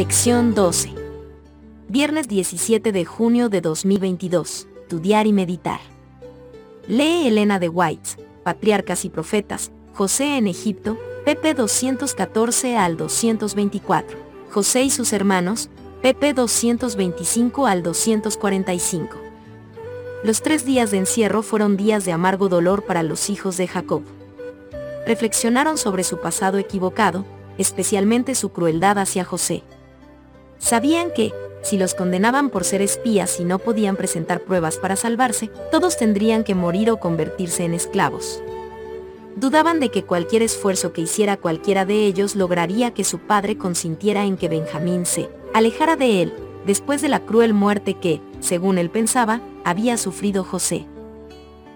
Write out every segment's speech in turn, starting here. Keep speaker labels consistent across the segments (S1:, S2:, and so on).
S1: Lección 12. Viernes 17 de junio de 2022. Estudiar y meditar. Lee Elena de White, Patriarcas y Profetas, José en Egipto, pp 214 al 224. José y sus hermanos, pp 225 al 245. Los tres días de encierro fueron días de amargo dolor para los hijos de Jacob. Reflexionaron sobre su pasado equivocado, especialmente su crueldad hacia José. Sabían que, si los condenaban por ser espías y no podían presentar pruebas para salvarse, todos tendrían que morir o convertirse en esclavos. Dudaban de que cualquier esfuerzo que hiciera cualquiera de ellos lograría que su padre consintiera en que Benjamín se alejara de él, después de la cruel muerte que, según él pensaba, había sufrido José.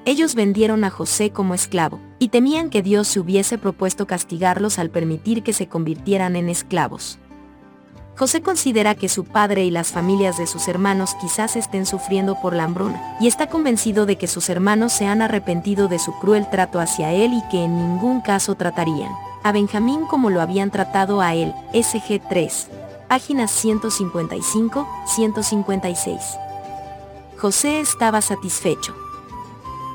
S1: Ellos vendieron a José como esclavo, y temían que Dios se hubiese propuesto castigarlos al permitir que se convirtieran en esclavos. José considera que su padre y las familias de sus hermanos quizás estén sufriendo por la hambruna, y está convencido de que sus hermanos se han arrepentido de su cruel trato hacia él y que en ningún caso tratarían a Benjamín como lo habían tratado a él. SG 3. Páginas 155-156. José estaba satisfecho.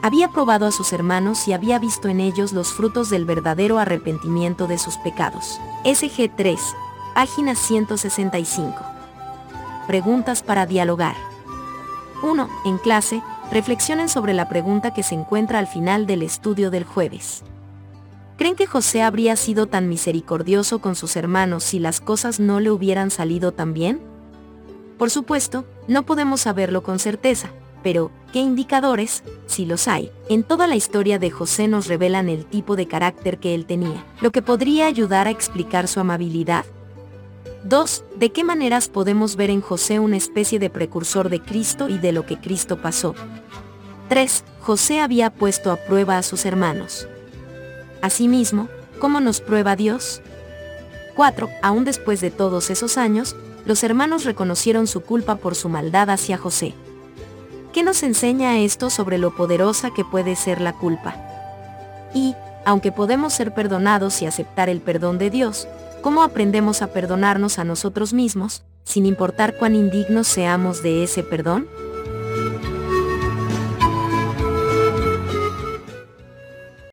S1: Había probado a sus hermanos y había visto en ellos los frutos del verdadero arrepentimiento de sus pecados. SG 3 Página 165. Preguntas para dialogar. 1. En clase, reflexionen sobre la pregunta que se encuentra al final del estudio del jueves. ¿Creen que José habría sido tan misericordioso con sus hermanos si las cosas no le hubieran salido tan bien? Por supuesto, no podemos saberlo con certeza, pero, ¿qué indicadores, si los hay, en toda la historia de José nos revelan el tipo de carácter que él tenía, lo que podría ayudar a explicar su amabilidad, 2. ¿De qué maneras podemos ver en José una especie de precursor de Cristo y de lo que Cristo pasó? 3. José había puesto a prueba a sus hermanos. Asimismo, ¿cómo nos prueba Dios? 4. Aún después de todos esos años, los hermanos reconocieron su culpa por su maldad hacia José. ¿Qué nos enseña esto sobre lo poderosa que puede ser la culpa? Y, aunque podemos ser perdonados y aceptar el perdón de Dios, ¿Cómo aprendemos a perdonarnos a nosotros mismos, sin importar cuán indignos seamos de ese perdón?